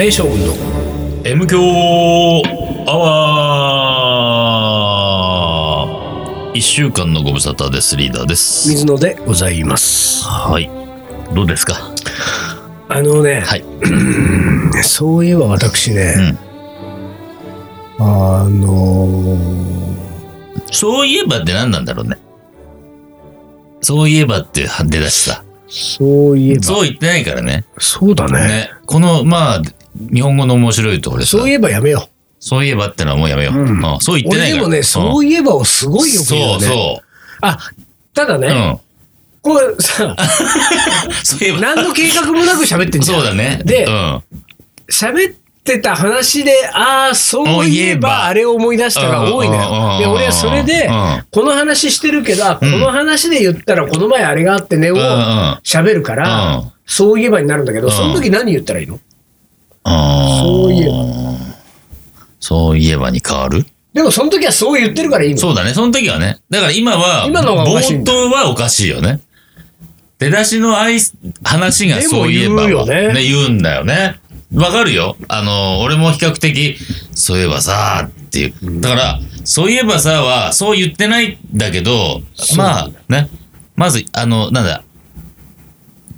レー将軍の M 強アワー一週間のご無沙汰です。リーダーです。水野でございますはい。どうですか？あのね、はい。そういえば私ね、あのーそういえばって何なんだろうね。そういえばって出だしさ。そういえばそう言ってないからね。そうだねね。この、まあ、日本語の面白いところでさそういえばやめよそういえばってのはもうやめよう。うんうんそうう言ってないから。もね、そういえばをすごいよく言うよねそうそあただう。ね、うん。これさ そういえば。何の計画もなく喋ってんじゃんそうだね。でうん。喋ってた話で、ああ、そういえば、あれを思い出したが多いのうんうんうんうんよ。で、俺はそれでうん、この話してるけど、あこの話で言ったら、この前あれがあってね、をうんうん喋るかうらん、そういえばになるんだけど、うんその時何言ったらいいの？あーそういえば。そういえばに変わる？でも、その時はそう言ってるからいいの。そうだね。その時はね。だから今は、今のがおかしいん冒だ頭はおかしいよね。出だしのあい話がそういえばでも言うよね言うんだよね。わかるよ。あの、俺も比較的、そういえばさ、っていう。だから、そういえばさは、そう言ってないんだけど、まあね。まず、あの、なんだ、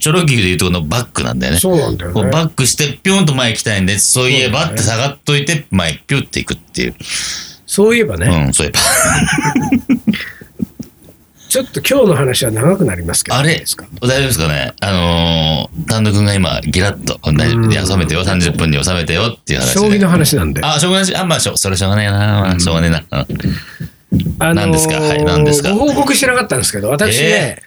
チョロキーで言うとこのバックなんだよね。そうなんだよね。バックしてピョンと前行きたいんで、そういえばって下がっといて、前ピュっていくっていう。そういえばね、うん、そういえば。ちょっと今日の話は長くなりますけど。あれいいですか？大丈夫ですかね？あのー、丹野くんが今、ギラッと、大丈夫？いや収めてよ、30分に収めてよっていう話で。将棋の話なんで。あ、しょうがないし、あ、まあ、しょそれしょうがないな、まあしょうがないな。うんあのー何ですか？はい何ですか？ご報告してなかったんですけど、私ね、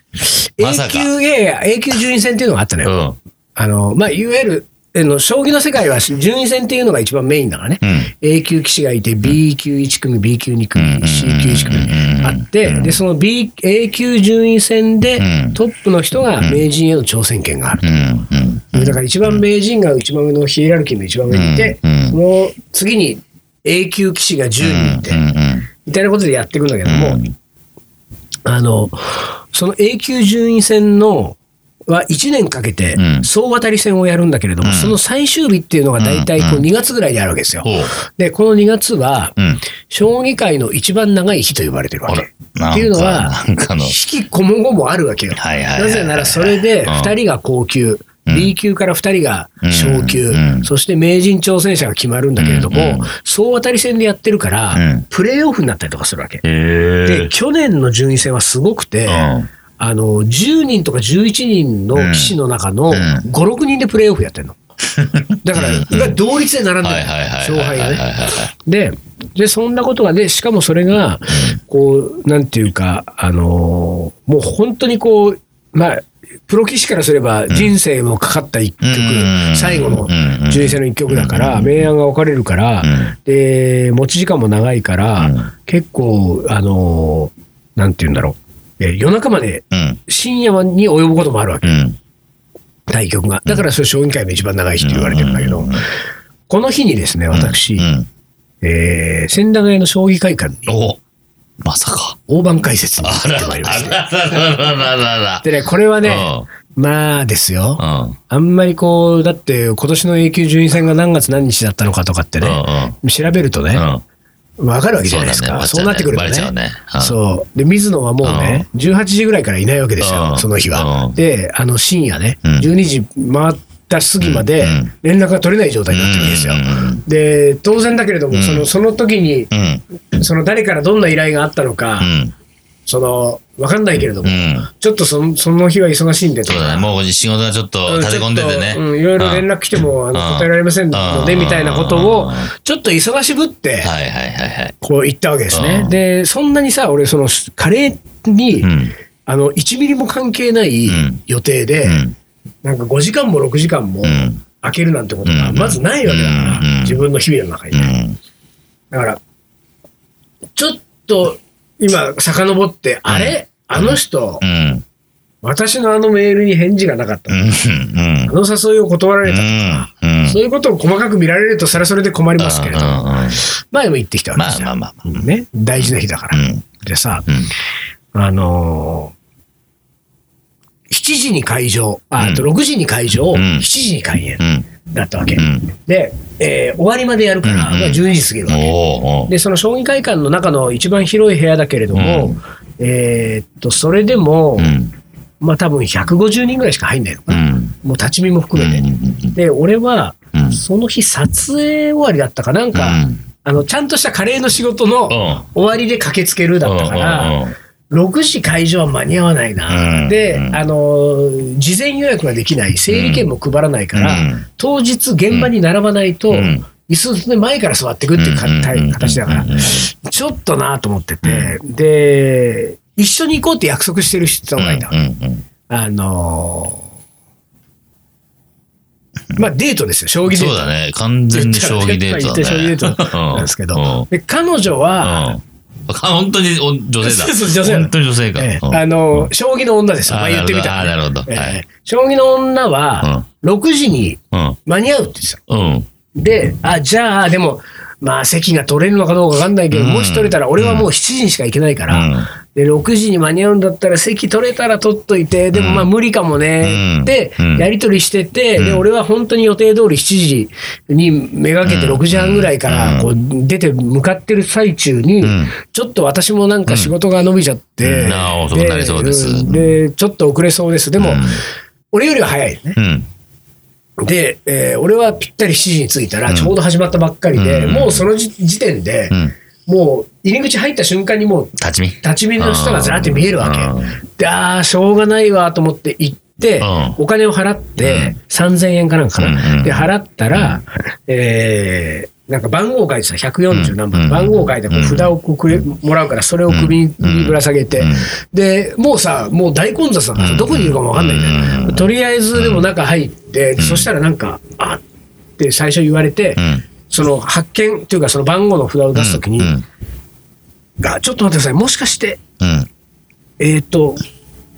まさ A か級、いやいや、A 級順位戦っていうのがあったのよ。うん。あの、まあ、いわゆる、あの将棋の世界は順位戦っていうのが一番メインだからね。うん。A 級棋士がいて、B 級1組、B 級2組、うん C 級1組あって、うんで、その B、A 級順位戦でうんトップの人が名人への挑戦権がある。うん。うん。だから一番名人が一番上のヒエラルキーの一番上にいて、うんその次に A 級棋士が10人いて、みたいなことでやっていくんだけども、あの、その A 級順位戦の、は1年かけてうん総渡り戦をやるんだけれども、うんその最終日っていうのが大体こううん2月ぐらいにあるわけですよ。ほう。で、この2月は、うん。将棋界の一番長い日と呼ばれてるわあけ。ら。っていうのはなんかの。引きこもごもあるわけよ。なぜならそれでうん2人が高級、うん B 級から2人が昇級、うん。そして名人挑戦者が決まるんだけれども、うん総当たり戦でやってるから、うん。プレーオフになったりとかするわけ。で、去年の順位戦はすごくて、うん。あの、10人とか11人の棋士の中のん。5、6人でプレーオフやってるの。だから、が同率で並んでる。勝敗がね。で、で、そんなことがで、しかもそれが、こう、なんていうか、あのーもう本当にこう、まあ、プロ棋士からすれば人生もかかった一局、うん。最後のうん。順位戦の一局だから、明暗が分かれるから、うん。で、持ち時間も長いから、うん。結構、あのーなんていうんだろう、え夜中までうん。深夜に及ぶこともあるわけ、うん。対局が。だからそれ将棋界の一番長い日って言われてるんだけど、この日にですね、私、うん。えー千駄ヶ谷の将棋会館におまさか。大盤解説にってまいりまして。あららららららでね、これはね、うまあですよ。あんまりこう、だって今年の A 級順位戦が何月何日だったのかとかってね、調べるとね、うん。わかるわけじゃないですか。そうなってくるとね。そう。で、水野はもうね、18時ぐらいからいないわけですよ、うんその日はう。んで、あの深夜ね、うん12時回った過ぎまでうん連絡が取れない状態になってるわけですよ。で、当然だけれども、うんそのその時に、うん。その誰からどんな依頼があったのか、うん。その、わかんないけれども、うん。ちょっとそのその日は忙しいんでとかそうだね。もう仕事がちょっと立て込んでてねいろいろ連絡来てもあのうん答えられませんのでうんみたいなことをちょっと忙しぶって。こう言ったわけですうん。ねでそんなにさ俺そのカレーにうん。あの1ミリも関係ないうん予定でうん。なんか5時間も6時間もうん。開けるなんてことがうんまずないわけだからうん自分の日々の中にうね。ん。だからちょっと今遡ってあれ？あの人うん。私のあのメールに返事がなかったうん。あの誘いを断られたうん。そういうことを細かく見られると、それはそれで困りますけれど、前も言ってきたわけまですよ。ね、大事な日だから。うん。でさ、うん。あのー7時に会場、あ、と6時に会場、ん。7時に開演。うん。だったわけ。うん。で、えー終わりまでやるから、うんうん。まあ12時過ぎるわけ。で、その将棋会館の中の一番広い部屋だけれども、うん。えーっと、それでも、うん。まあ多分150人ぐらいしか入んないのかな。うん。もう立ち見も含めて。で、俺は、うん。その日撮影終わりだったかなんか、うん。あの、ちゃんとしたカレーの仕事のうん。終わりで駆けつけるだったから、6時会場は間に合わないな。うん。で、うん。あの、事前予約ができない、整理券も配らないから、うん。当日現場に並ばないと、うん。椅子で前から座っていくっていう形だからちょっとなと思ってて、で、一緒に行こうって約束してる人がいた。うん。うん。あのーまあデートですよ、将棋デート。そうだね。完全に将棋デートだね。将棋デートなんですけど、で彼女うん。は、うん 本当にお女性だ。そうそう女性だ本当に女性か。ええうんあの、将棋の女ですよ。まああ言ってみたらね、なるほどあなるほどええはい将棋の女は、6時にうん。間に合うって言ってた。うん。で、あ、じゃあ、でも、まあ席が取れるのかどうかわかんないけど、うんもし取れたら、俺はもう7時にしか行けないから、うんで、6時に間に合うんだったら席取れたら取っといて、でもまあ無理かもね、うん。でうん、やり取りしてて、で、うん。俺は本当に予定通り7時にめがけてうん。6時半ぐらいから、こう出て向かってる最中にん、ちょっと私もなんか仕事が伸びちゃってでちょっと遅れそうです。でもうん、俺よりは早いよね。うん。で、えー俺はぴったり7時に着いたら、ちょうど始まったばっかりで、うん。もうその時時点で、うん。もう入り口入った瞬間にもう立ち見。立ち見の人がずらって見えるわけ。うん。で、ああ、しょうがないわと思って行って、うん。お金を払って、3000円かなんかな。うんで、払ったら、えーなんか番号書いてさ、140何番、うん。番号書いてこう札をこうくれもらうから、それを首にぶら下げて、うん。で、もうさ、もう大混雑だからさ、どこにいるかもわかんないんだよ。うん。とりあえずでも中入って、そしたらなんか、あって最初言われて、うん。その発見っていうかその番号の札を出すときに、うん。が、ちょっと待ってください、もしかして、うん。えっ、と、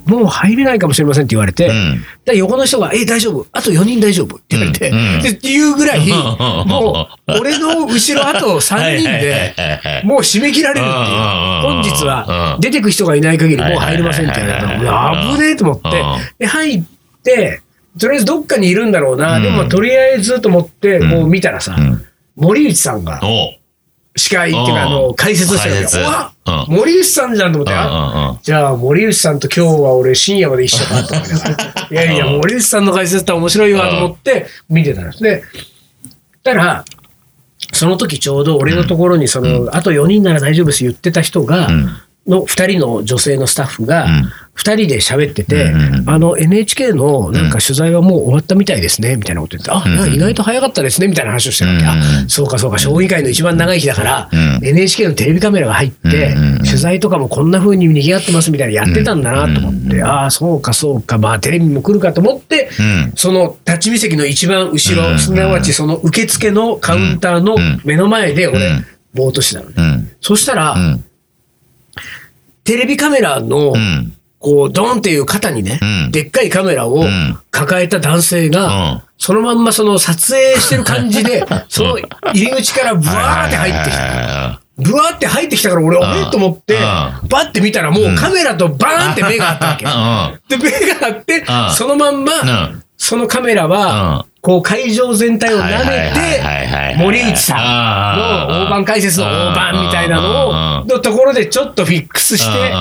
もう入れないかもしれませんって言われて、うん。で横の人が、え、大丈夫？あと4人大丈夫？って言われて、っていうぐらい、う んもう、俺の後ろあと3人で、もう締め切られるっていう。本日はうん。出てく人がいない限りもう入れませんって言われた危ねえと思ってうん、で、入って、とりあえずどっかにいるんだろうな、うん。でもとりあえずと思って、こう見たらさ、うん森内さんが司会っていうか、うん。あの、解説。してるわ森内さんじゃんと思って、じゃあ森内さんと今日は俺深夜まで一緒かと思って。いやいや、森内さんの解説って面白いわと思って見てたんです。ね。たら、その時ちょうど俺のところにその、あと4人なら大丈夫です言ってた人が、うんの2人の女性のスタッフがうん。2人で喋ってて、あの NHK のなんか取材はもう終わったみたいですねみたいなこと言って、あうん意外と早かったですねみたいな話をしてるわけ、うんあそうかそうか将棋界の一番長い日だから、うん NHK のテレビカメラが入って、取材とかもこんな風に賑わってますみたいなやってたんだなと思って、ああそうかそうかまあテレビも来るかと思って、うん。その立ち見席の一番後ろ、うんすなわちその受付のカウンターのうん。目の前で俺、うん。ぼーっとしてたのね。うん。そしたら、うんテレビカメラの、うん。こう、ドーンっていう肩にね、うん。でっかいカメラをん。抱えた男性が、うん。そのまんまその撮影してる感じで、その入り口からブワーって入ってきた。た。ブワーって入ってきたから俺、んあれと思って、うん。バッて見たらもうカメラとバーンって目があったわけ。で、目があってん、そのまんま、うんそのカメラは、こう会場全体を舐めて、森内さんの大盤解説の大盤みたいなのを、のところでちょっとフィックスして、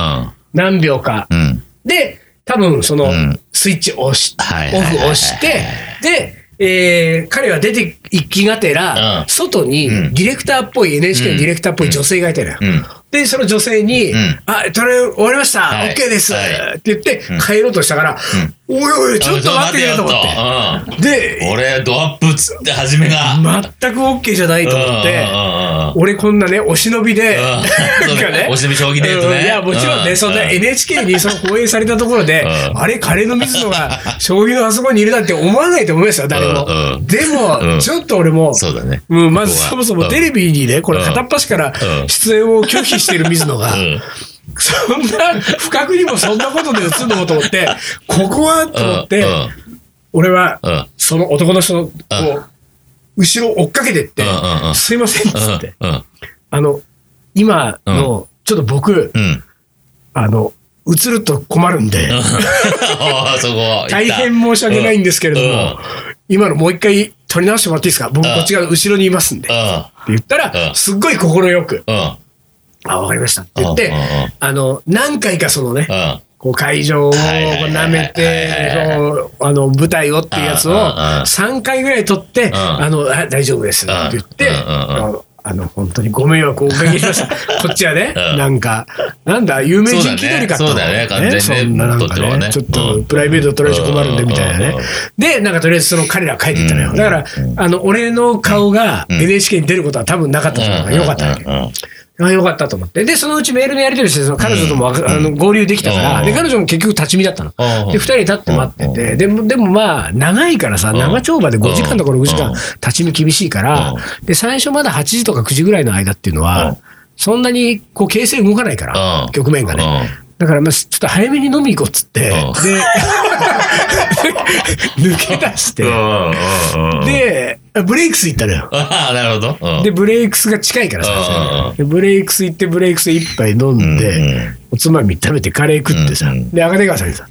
何秒か。うん。で、多分そのん。スイッチを押し、はいオフ押して、で、えー彼は出て行きがてら、うん。外にうん。ディレクターっぽい、NHK のディレクターっぽい女性がいたのよ。うん。で、その女性に、ん。あ、撮れ終わりました、はい。OK です、はい。って言って帰ろうとしたから、おいおい、ちょっと待ってくれと思って。で、うん。俺、ドアップっつって、初めが。全く OK じゃないと思って、うん俺こんなね、お忍びで、うん。なんかね、お忍び将棋デートね。うん。いや、もちろんね、うん。そんな NHK にその放映されたところで、うん。あれ、カレーの水野が将棋のあそこにいるなんて思わないと思いますよ、誰も。うんうんでも、うん。ちょっと俺も、そうだね。うん、まずそもそもテレビにね、これうん。片っ端からうん。出演を拒否してる水野が、うんそんな、不覚にもそんなことで映るのと思って、ここはと思って、うん俺はその男の人の、こう、後ろ追っかけてってすいませんっつって、うんあの、今の、ちょっと僕、うん。あの、映ると困るんで。大変申し訳ないんですけれども、今のもう一回撮り直してもらっていいですか？僕こっち側後ろにいますんで。って言ったら、うん。すっごい快く、うん。あ、わかりました。って言ってあの、何回かそのね、うん。こう会場を舐めて、あの舞台をっていうやつをうんうんうん3回ぐらい撮って、ん。あのあ大丈夫ですって言って、あの本当にご迷惑をおかけしました。こっちはね、うん。なんか、なんだ、有名人気取りかとそうだね。完全にななんかね、ちょっとうん。プライベート取られちゃ困るんでみたいなね。で、なんかとりあえずその彼らは帰っていったのよ。うんだから、あの、俺の顔が NHK に出ることは多分なかったと思うからよかったわけ。あよかったと思って。で、そのうちメールのやり取りして、その彼女ともあの合流できたから、うん。で、彼女も結局立ち見だったの。うん。で、二人立って待ってて、でも、でもまあ、長いからさ、ん。長丁場で5時間とか6時間うん立ち見厳しいからう、で、最初まだ8時とか9時ぐらいの間っていうのうん。は、そんなにこう形勢動かないからう、ん。局面がね。うんだから、まあ、ちょっと早めに飲み行こうっつって、で、うん。抜け出して、で、ブレイクス行ったのよ。ああ、なるほど。うん。で、ブレイクスが近いからさ、でブレイクス行って、ブレイクス一杯飲んうんで、おつまみ食べてカレー食ってさで、赤出川さんにさ、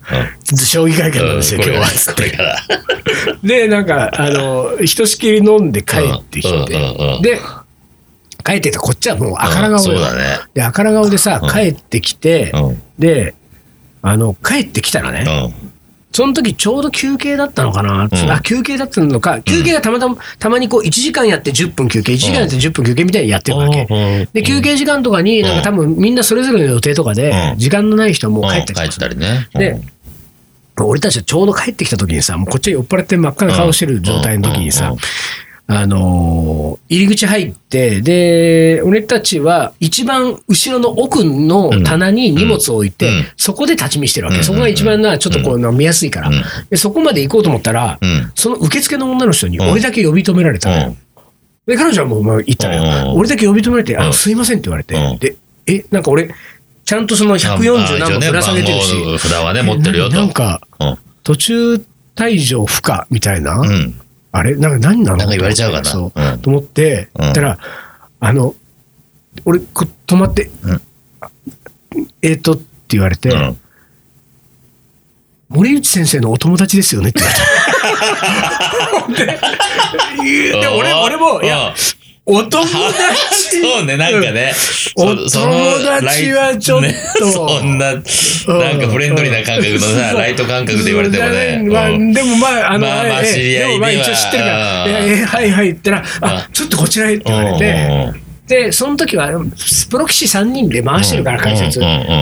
将棋会館なんですよ、今日は、つって。で、なんか、あの、ひとしきり飲んで帰ってきて、ん。で、帰ってきたこっちはもう赤ら顔よそうだね。で、赤ら顔でさ、うん。帰ってきてうん、で、あの、帰ってきたらね、うん。その時ちょうど休憩だったのかな、ん。あ、休憩だったのか、休憩がたまたま、たまにこう1時間やって10分休憩、1時間やって10分休憩みたいにやってるわけ。うんで、休憩時間とかに、なんか多分みんなそれぞれの予定とかでう、ん。時間のない人はもう帰って帰っきた。たりね。で、俺たちはちょうど帰ってきた時にさ、もうこっちは酔っ払って真っ赤な顔してる状態の時にさうんうん、あのー入り口入って、で、俺たちは一番後ろの奥の棚に荷物を置いて、うんそこで立ち見してるわけ。うんそこが一番な、ちょっとこう、見やすいから、うんで。そこまで行こうと思ったら、うん。その受付の女の人にうん俺だけ呼び止められたのよ。うんで、彼女はもうまあ行ったのよ。うん俺だけ呼び止められて、あすいませんって言われてうん、で、え、なんか俺、ちゃんとその140何本ぶら下げてるし、番号札はね、持ってるよと。なんか、うん。途中退場不可みたいな、うん。あれ？なんか何なの？なんか言われちゃうかな。そう。うん。と思って、うん。たら、あの、俺、こ止まって、えっ、とって言われて、うん。森内先生のお友達ですよね？って言われて。でで俺俺も、いや、お友達？そうね、なんかね。お友達はちょっと。ね そんな、なんかフレンドリーな感覚のさ、うん。ライト感覚で言われてもね。まあうん。でもまあ、あの、まあまあええ知り合いでもまあ一応知ってるから、うん。ええはいはい言ったら、あう、ちょっとこちらへって言われて、で、その時は、プロ棋士3人で回してるから、解説。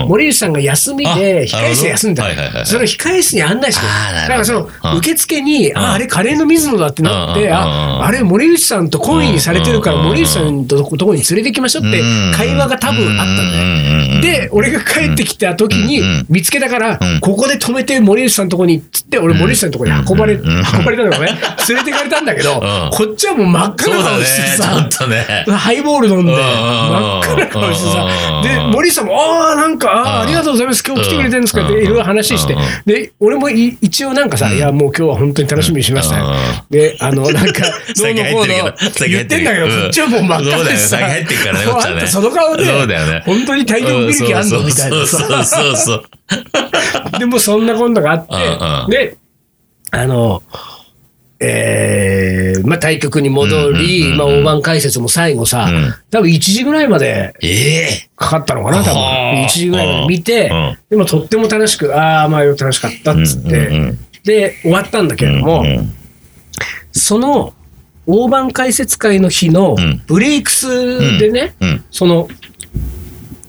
森内さんが休みで、あ控え室で休んだ。それを控え室に案内してだからその、うん。受付に、ん。あ、あれカレーの水野だってなって、あ、あれ森内さんと懇意にされてるから、森内さんととこに連れてきましょうって会話が多分あったんだよ。よで、俺が帰ってきた時に見つけたからうん、ここで止めて森内さんのとこにっつって、俺森内さんのとこに運ばれ、運ばれたのがね、連れてかれたんだけどうん、こっちはもう真っ赤な顔して、さ。ハイボール飲んで、うん真っ赤な顔してさう、んで、森内さんも、ああ、なんか、ありがとうございます、今日来てくれてるんですかって、うん。いろいろ話してうん、で、俺もい一応なんかさ、いや、もう今日は本当に楽しみにしました。よ。で、あの、なんか、どうのこうの言ってんだけど、こっちはもう真っ赤でさ、そうだよね。先入ってるからねこっちはね。あんたその顔で、本当に体力見る気あんの？みたいな。さ。そうそうそう。でもそんなことがあって、で、あの、えーまあ、対局に戻り、まあ、大盤解説も最後さ、うん。多分1時ぐらいまでええ。かかったのかな、多分。はあ。1時ぐらいまで見て、うん。でもとっても楽しく、ああ、まあ、楽しかったっつって、で、終わったんだけれども、その大盤解説会の日のうん。ブレイクスでね、うん。その、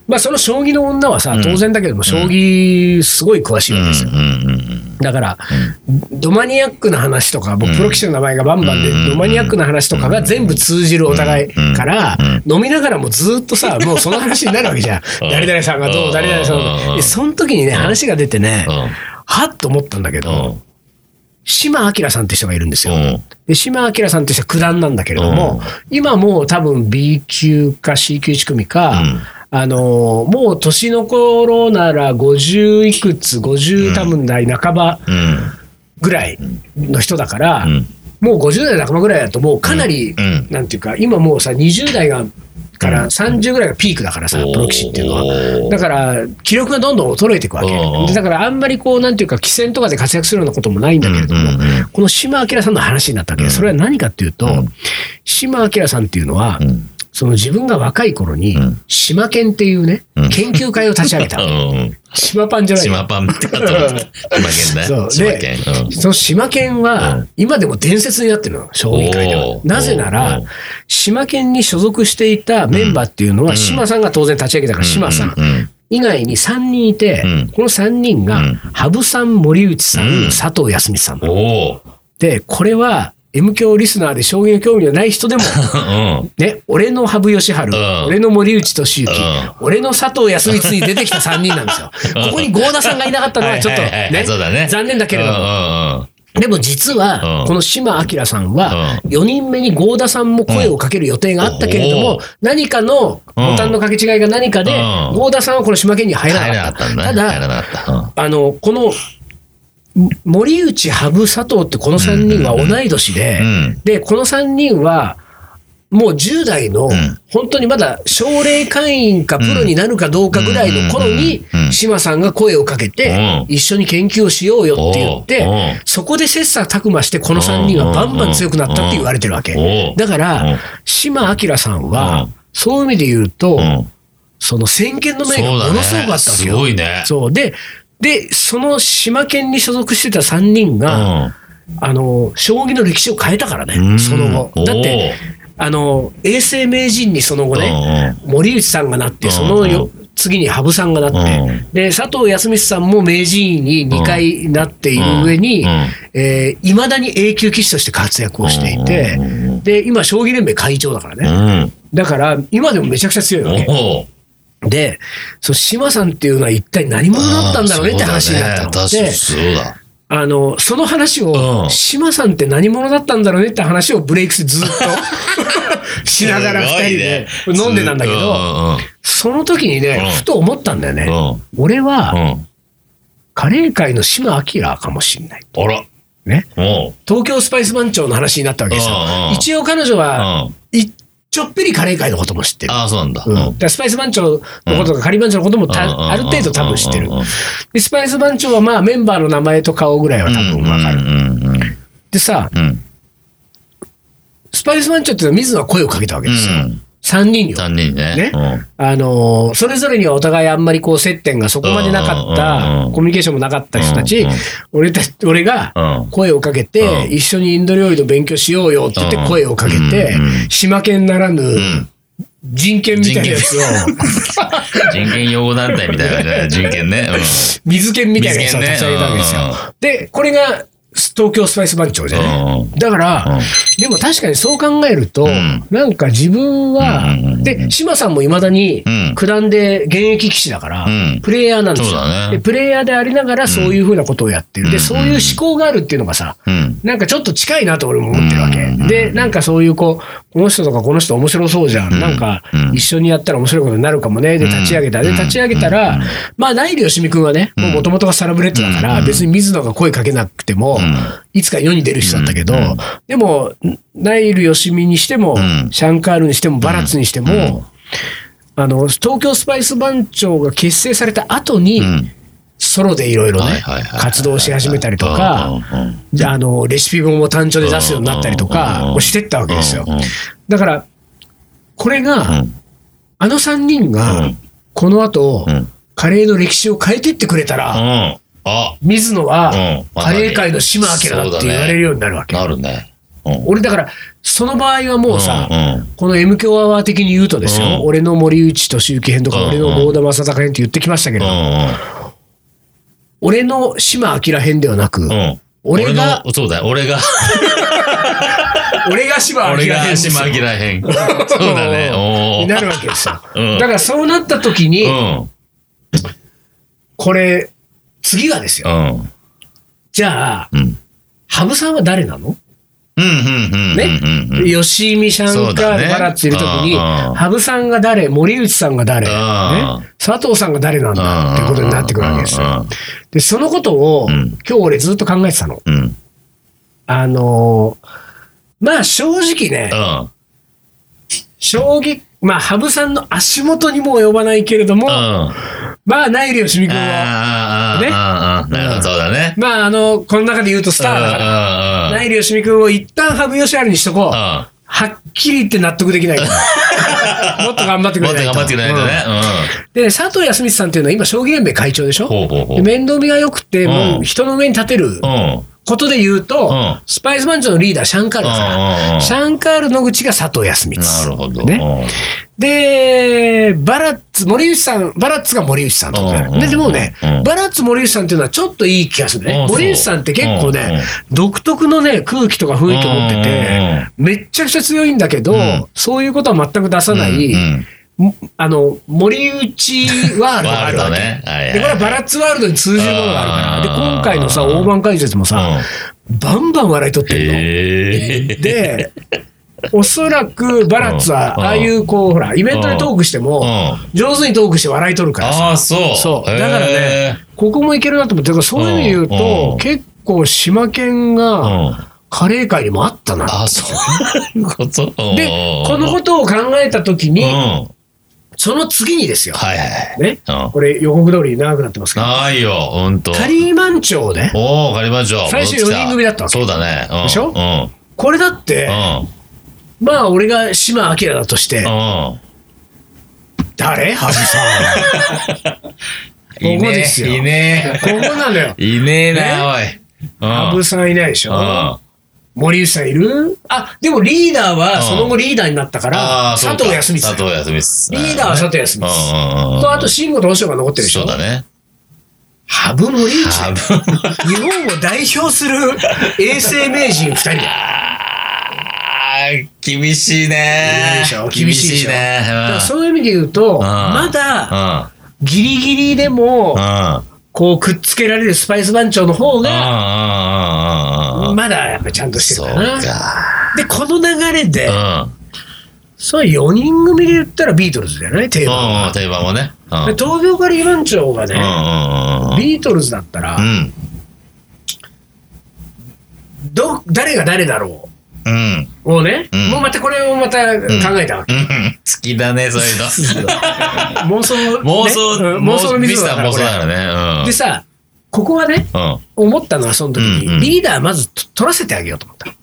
まあ、その将棋の女はさ、うん。当然だけども、将棋すごい詳しいわけですよ。だから、ドマニアックな話とか、僕、うん。プロ棋士の名前がバンバンで、うん。ドマニアックな話とかが全部通じるお互いからうん、飲みながらもずっとさ、もうその話になるわけじゃん。うん。誰々さんがどう、誰々さんがどう。うん。で。その時にね、話が出てねう、ん。はっと思ったんだけうどん、島明さんって人がいるんですよ。うん。で、島明さんって人は九段なんだけれども、今もう多分 B 級か C 級1組か、うんあのーもう年の頃なら50いくつ、50多分代半ばうんぐらいの人だから、うん。もう50代半ばぐらいだともうかなり、うん。なんていうか、今もうさ、20代がから30ぐらいがピークだからさ、プロ棋士っていうのは。だから、気力がどんどん衰えていくわけ。だから、あんまりこう、なんていうか、棋戦とかで活躍するようなこともないんだけれども、この島明さんの話になったわけ。それは何かっていうと、うん。島明さんっていうのは、うんその自分が若い頃にうん、島研っていうね、うん。研究会を立ち上げた。う。ん。島パンじゃない。よ島パンって。島県ね。島県。うん。その島県うはん、今でも伝説になってるの、将棋界では。なぜなおらー、島県に所属していたメンバーっていうのは、うん。島さんが当然立ち上げたから、島さん。う。ん。以外に3人いて、うん。この3人がうん、羽生さん、森内さん、うん。佐藤康光さん。で、これは、M 教リスナーで将棋の興味のない人でも、うん。ね、俺の羽生善治、ん俺の森内俊之、うん俺の佐藤康光に出てきた3人なんですよ。ここに郷田さんがいなかったのはちょっとね。残念だけれども。も。でも実はう、んこの島明さんはう、4人目に郷田さんも声をかける予定があったけれども何かのボタンの掛け違いが何かでう、ん郷田さんはこの島県に入らなかった。たんだ。あの、この、森内、羽生、佐藤ってこの3人は同い年でう、ん。で、この3人は、もう10代のん、本当にまだ奨励会員かプロになるかどうかぐらいの頃にうん。うん。う、ん。島さんが声をかけてう、ん。一緒に研究をしようよって言ってう、そこで切磋琢磨して、この3人はバンバン強くなったって言われてるわけ。だからん、島明さんはうん、そういう意味で言うとう、ん。その先見の明がものすごくあったわけすよ。ごいね。そう。で、で、その島県に所属してた3人が、あの、将棋の歴史を変えたからね、うん。その後。だって、おあの、永世名人にその後ーね、うん。森内さんがなって、うん。そのよ次に羽生さんがなって、うん。で、佐藤康光さんも名人に2回なっている上に、えー、未だに A 級棋士として活躍をしていてで、今、将棋連盟会長だからうね。ん。だから、今でもめちゃくちゃ強いわけ。で、その島さんっていうのは一体何者だったんだろうねって話になったの。そうだねそうだ。あの、その話うを、ん島さんって何者だったんだろうねって話をブレイクスずっと しながら二人で飲んでたんだけど、ど。その時にねうん、ふと思ったんだよね。うん。俺うん。は、うん。カレー界の島明かもしんない。あら。ね。東京スパイス番長の話になったわけですよ。一応彼女は、ちょっぴりカレー界のことも知ってる。ああ、そうなんだ。うん、だスパイス番長のこととか、カリー番長のこともたある程度多分知ってる。で、スパイス番長はまあメンバーの名前と顔ぐらいは多分わかる。でさ。スパイス番長っていうのは水野は声をかけたわけですよ。うん3人よ。三人ね。ね。うん。あのーそれぞれにはお互いあんまりこう接点がそこまでなかっうんうんうんたう、ん。コミュニケーションもなかった人たちうんうん、俺た俺がうん。声をかけて、うん。一緒にインド料理の勉強しようよって言ってうん。声をかけてうんうん、島県ならぬん。人権みたいなやつを、人権。擁護団体みたいなね、人権ね。水権みたいなやつを立ち上げたわけですうんよ。で、これが東京スパイス番長じゃない？うん。だから、うん。でも確かにそう考えると、ん。なんか自分は、うん。で、島さんもいまだにうん。九段で現役棋士だから、うん。プレイヤーなんですよ、ね。で。プレイヤーでありながらそういうふうなことをやってる。で、うん。そういう思考があるっていうのがさ、うん。なんかちょっと近いなと俺も思ってるわけ。うん。で、なんかそういうこう、この人とかこの人面白そうじゃん。うん。なんかうん。一緒にやったら面白いことになるかもね。で、立ち上げた。で、うん。立ち上げたら、まあ、ナイルよしみくんはね、もともとがサラブレッドだから、うん。別に水野が声かけなくても、うんいつか世に出る人だったけど、うん。でも、ナイルよしみにしても、うん。シャンカールにしても、バラッツにしても、あの、東京スパイス番長が結成された後に、うん。ソロでいろいろね活動し始めたりとか、うん。うん。じゃあ、あの、レシピ本も単調で出すようになったりとか、をしてったわけですよ。だから、これが、うん。あの3人うがん、この後、うん。カレーの歴史を変えてってくれたら、うん。あ、水野はうん、カレー界の島明だって言われるようになるわけ。なるね。うん俺だから、その場合はもうさ、うんうんこの M 強アワー的に言うとですよ、うん俺の森内俊之編とか、うん俺の郷田正孝編って言ってきましたけれど、俺の島明編ではなく、うん。うん。俺がのそうだよ。俺が、俺が島明俺編ですよが島明らへん。そうだね。おになるーわけですよ。うんだからそうなった時に、うん。これ、次はですよ。うん。じゃあ、うん。羽生さんは誰なの？うん、うん、うん。ねうん、うん。吉見シャンバラッツいる時に、うんうん羽生さんが誰、森内さんが誰、佐藤さんが誰なんだ？ってことになってくるわけですよ。で、そのことを、うん今日俺ずっと考えてたの。うん。あのーまあ正直ね、うん。将棋、まあ、羽生さんの足元にも及ばないけれども、うん。あまあ、ナイルよしみ君あ、は、ああ、ねああ、なるほど、そうだね。まあ、あの、この中で言うとスターだから、らナイルよしみ君を一旦羽生善治にしとこう。うん。はっきり言って納得できないから。もっと頑張ってくもっとれないと。頑張ってくれないとね。うんで、佐藤康光さんっていうのは今、将棋連盟会長でしょ？ほうほうほうで面倒見が良くて、もううん人の上に立てるうん。うん。ことで言うと、うん。スパイス番長のリーダー、シャンカールだか。ら、シャンカール野口が佐藤康光。なるほど。ね。うん。で、バラッツ、森内さん、バラッツが森内さんとかで、でもねうん、バラッツ森内さんっていうのはちょっといい気がするね。森内さんって結構ね、独特のね、空気とか雰囲気を持ってて、めっちゃくちゃ強いんだけどん、そういうことは全く出さなうんい、あの、森内ワールドがあるわけ。ねはいはいはいで、これはバラッツワールドに通じるものがあるから。で、うん今回のさ、大盤解説もさ、バンバン笑い取ってるの。で、おそらくバラッツは、うんああいうこう、ほら、イベントでトークしても、上手にトークして笑い取るからさ。ああ、そう。そう。だからね、ここもいけるなと思って、そういう意味で言ううんと、結構、島県うが、ん。カレー界にもあったな。ああ、そういうこと？で、このことを考えたときに、うん。はいその次にですよ。はいはい。ね。うん。これ予告通り長くなってますけど、ないよ、ほんと。カリーマン町で、おお、カリバン長。最初戻ってき四人組だったわけそうだね。うんでしょ？うん。これだって、うん。まあ、俺が島明だとして、うん。誰？ハブさん。ここですよいねここなのよ。え。いねえな、おい。ハブさんいないでしうん。森内さんいる？あ、でもリーダーはその後リーダーになったから、う佐か藤康光。佐藤康光。リーダーは佐藤康うん光。と、あと、慎吾と和尚が残ってるでしょ？そうだね。ハブ森内？多分。日本を代表する衛生名人二人だ厳しいね。厳しいね。そういう意味で言うと、まだうん。ギリギリでもうん。うん。こうくっつけられるスパイス番長の方が、うん。うん。まだやっぱちゃんとしてるかな。か。で、この流れで、うん。それ4人組で言ったらビートルズだよね、定番は。うん。定番もね。うん。で東京カリー番長がね、うんうんうん。ビートルズだったら、うん。ど誰が誰だろうん。うをね、うんもうまたこれをまた考えたわけ。うん。好きだね、そういうの。妄想、ね妄想、うん妄想の水ミスターだからこれ妄想だからね。うん。でさ、ここはね、うん。思ったのはその時に、うんうんリーダーまずと取らせてあげようと思った。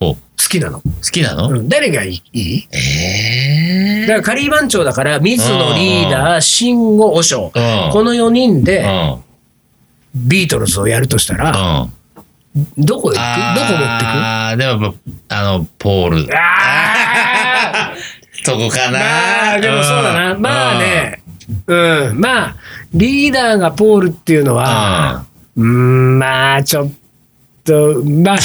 好きなの。きなの？うん誰がいい？いいえだからカリー番長だから、水野リーダー、慎吾、和尚。うんこの4人でうん。ビートルズをやるとしたら、うん。どこ行く？どこ持ってく？ああ、でもあの、ポール。あと こかーな。まあ、でもそうだな。んまあ。ね、うん、まあ、リーダーがポールっていうのは、うん、まあ、ちょっと、まあ、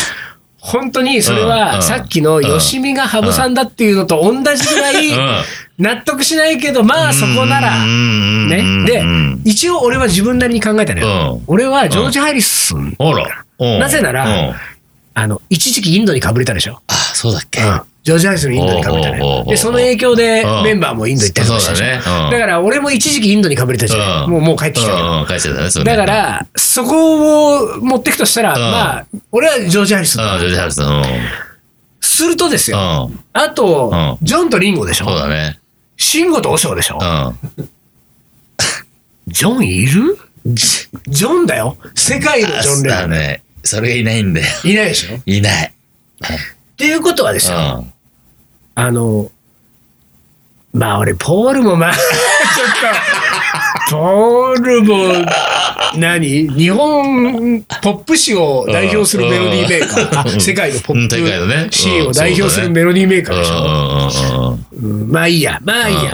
本当にそれはんさっきの吉見が羽生さんだっていうのと同じぐらいうん。納得しないけど、まあそこなら、ね。で、一応俺は自分なりに考えたのよ。うん。俺はジョージ・ハリスン、なぜならうん。あの、一時期インドにかぶれたでしょ。あ、そうだっけ。ジョージ・ハリスンインドにかぶれたのよ。おうおうおうおうで、その影響でうんメンバーもインド行ったりとかしたでしょ。そうだから俺も一時期インドにかぶれたじゃん。うんもう、もう帰ってきたてだか、ら、そこを持っていくとしたら、んまあ、俺はジョージ・ハリスジョージ・ハルスン。するとですよ。あと、うんジョンとリンゴでしょ。そうだね。シンゴとオショウでしょ。うん。ジョンいる？ジョンだよ。世界のジョン・。だね。それがいないんだよ。いないでしょ？っいない。ていうことはですよ。うん。あの、まあ俺、ポールもまあ、ちょっと、ポールも、何？日本ポップ史を代表するメロディーメーカー。世界のポップシーンを代表するメロディーメーカーでしょ。まあいいや、まあいいや。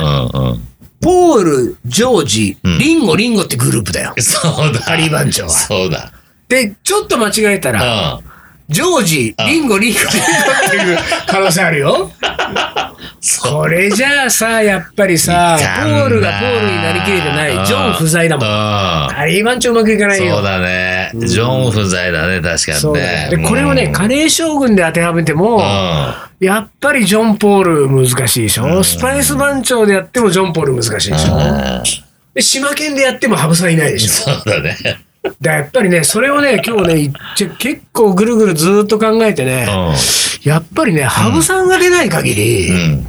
ポール、ジョージ、うんリンゴ、リンゴってグループだよ。そうだ。カリー番長はそうだ。で、ちょっと間違えたら、うん。ジョージ、うんリンゴ、リンゴ、リンゴっていう可能性あるよ。これじゃあさ、やっぱりさ、ポールがポールになりきれてない、ジョン不在だもん。うんカリー番長うまくいかないよ。そうだね。ジョン不在だね、確かにね。よで、これをね、カレー将軍で当てはめても、やっぱりジョン・ポール難しいでしょ。スパイス番長でやってもジョン・ポール難しいでしょ。うんで、島県でやっても羽生さんいないでしょ。そうだね。だやっぱりね、それをね、今日ね、結構ぐるぐるずーっと考えてね、やっぱりね、羽生さんが出ない限り、うん。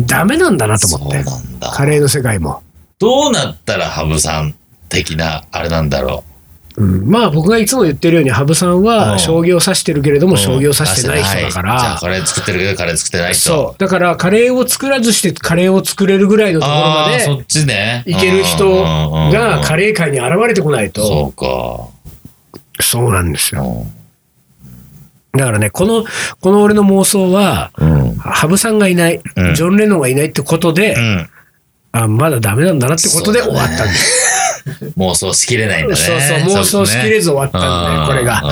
ダメなんだなと思って。カレーの世界も。どうなったら羽生さん的な、あれなんだろうん、まあ僕がいつも言ってるように、羽生さんうんは将棋を指してるけれどう。も、将棋を指してない人だかじゃあら、カレー作ってるけど、カレー作ってない人。そう。だからカレーを作らずしてカレーを作れるぐらいのところまああ、そでっちね。いける人がカレレー界に現れてこないと、そうか。そうなんですよ。だからね、この、この俺の妄想は、うん。羽生さんがいない、うんジョン・レノンがいないってことで、うん。あまだダメなんだなってことで終わったんです。妄想しきれないんだね。そうそう妄想しきれず終わったんだよこれが。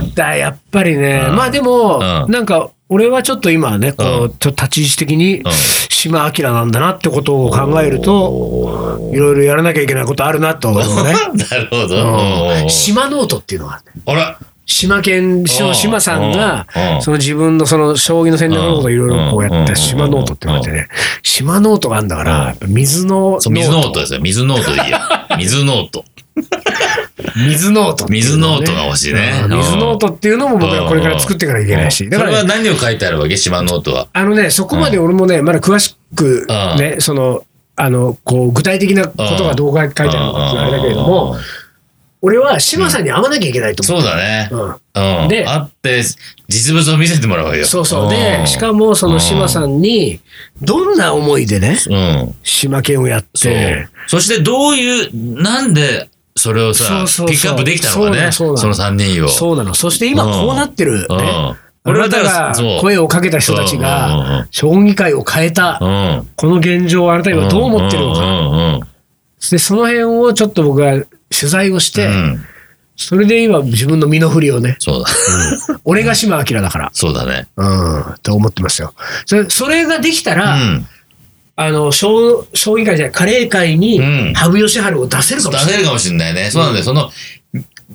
うん。だやっぱりね、うん。まあでも、うん。なんか、俺はちょっと今はね、こう、うん。ちょっと立ち位置的に、島朗なんだなってことを考えると、おいろいろやらなきゃいけないことあるなと思うね。ー なるほど。ん島ノートっていうのがある。あら、島研の島さんがうん、その自分のその将棋の戦略のことをいろいろこうやった島ノートっていうのがあってね、島ノートがあるんだから、水のそう、水ノートですよ。水ノートでいいよ。水ノート。水ノート。っていう水ノートが欲しいね。うん。水ノートっていうのも僕はこれから作っていかなきゃいけないし。だからねは何を書いてあるわけ？島ノートは。あのね、そこまで俺もね、まだ詳しくね、その、あの、こう、具体的なことがどう書いてあるのかってあれだけれども、俺は島さんに会わなきゃいけないと思そうだね。う。うん。うん。であって、実物を見せてもらうよ。そうそう。で、しかも、もその島さんに、どんな思いでね、うん。島研をやっそうて、。そしてどういう、なんで、それをさそうそうそうピックアップできたのかね。そうなのその3人を。そうなの。そして今こうなってるうんね。俺はだから声をかけた人たちうんうんうんが、将棋界を変えた、うん。この現状をあなた今どう思ってるのか。うんうんうんで、その辺をちょっと僕が取材をして、うんそれで今自分の身の振りをね、そうだ。俺が島明だから、そうだね。うん、と思ってますよ。それそれができたうら、ん。あの、将将棋界じゃない、カレー界にうん、羽生善治を出せるかもしれない。出せるかもしれないね。そうなんだよ。その、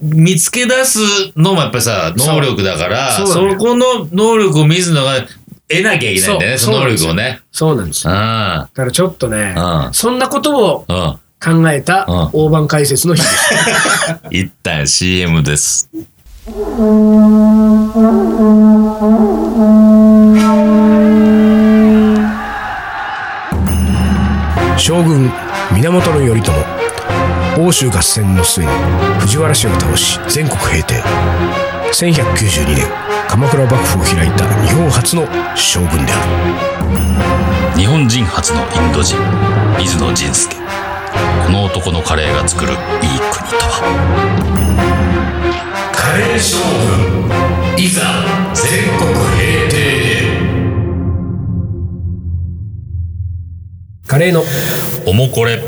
見つけ出すのもやっぱりさ、能力だから、そそうそこの能力を見ずのが得なきゃいけないんだよね、その能力をね。そうなんですよ。だあからちょっとね、あ。そんなことを。考えたうん大盤解説の日です。一旦 CM です。将軍源頼朝欧州合戦の末に藤原氏を倒し全国平定1192年鎌倉幕府を開いた日本初の将軍である日本人初のインド人、水野仁介。この男のカレーが作るいい国とは？カレー将軍、いざ全国平定カレーの、おもこれ。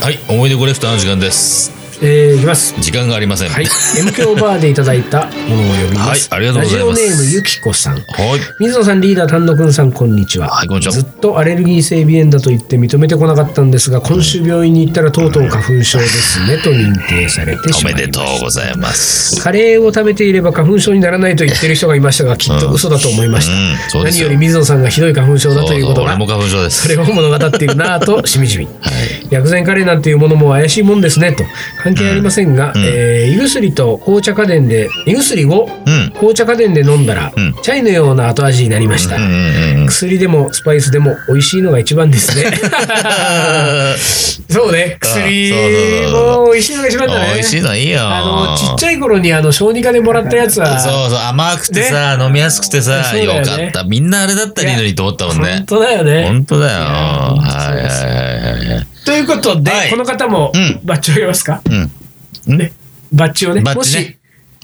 はい、思い出コレクターの時間です。えー、いきます時間がありません。はい。M 強バーでいただいたものを読みます。はいありがとうございますラジオネームゆきこさん。はい。水野さん、リーダー、丹野くんさん、こんにちは。はいこんにちはずっとアレルギー性鼻炎だと言って認めてこなかったんですが、今週病院に行ったらとうとう花粉症ですね、と認定されてしおめまいました。でとうございます。カレーを食べていれば花粉症にならないと言ってる人がいましたが、きっと嘘だと思いました。うん何より水野さんがひどい花粉症だということがそうそう俺も花粉症です。それを物語っているなぁとしみじみ、薬膳カレーなんていうものも怪しいもんですねと関係ありませんが、えー胃薬と紅茶家電で胃薬をうん。紅茶家電で飲んだら、うんチャイのような後味になりました、うんうんうん。薬でもスパイスでも美味しいのが一番ですね そうね薬も美味しいのが一番だね美味しいのいいよ。あのちっちゃい頃にあの小児科でもらったやつはそうそう、甘くてさ、飲みやすくてさ、ねよかった。みんなあれだったらいいのにと思ったもんね本。当だよね本当だよ。はいはいはいはい。ということで、はいこの方もうんバッジをあげますか、うん。ね、バッジをね、もバッジねし、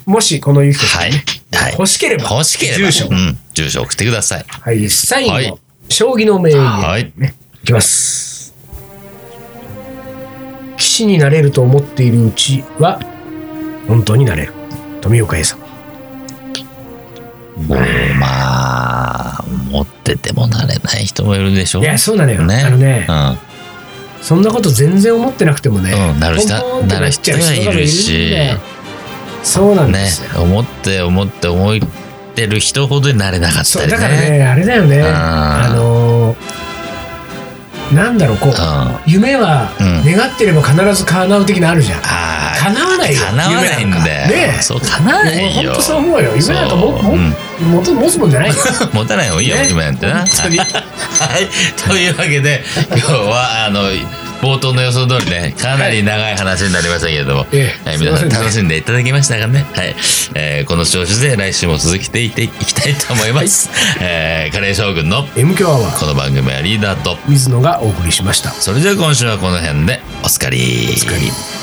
もしこのゆきこさんはいね、。はい。欲しければ、欲しければ。住所、うん。住所送ってください。はい、サインを、はい将棋の名言、はい。いきます。棋士になれると思っているうちは、本当になれる。富岡英さん。もう、まあ、持っててもなれない人もいるでしょ。いや、そうなのよ。ね。あのね、うん。そんなこと全然思ってなくてもね、うんなる人なる人がいるしそうなんでねすよ。。思って思って思ってる人ほどになれなかったりね。だからね、あれだよね。あのーなんだろう、こう、夢はうん願ってれば必ず叶う的なあるじゃん。あ。叶わないよ。叶わないんだよ。ねそう、叶わないよ。本当そう思うよ夢なんかももうんもと持つもんじゃないよ 持たない方がいいよ、ね今やってな。はい。というわけで、今日は、あの、冒頭の予想通りね、かなり長い話になりましたけれども、ええはい、皆さん楽しんでいただけましたかね。はい。えーこの調子で来週も続けていっていきたいと思います。えーカレー将軍の M 強アワーこの番組はリーダーと、水野がお送りしましたそれじゃあ今週はこの辺でおつかり。お疲れ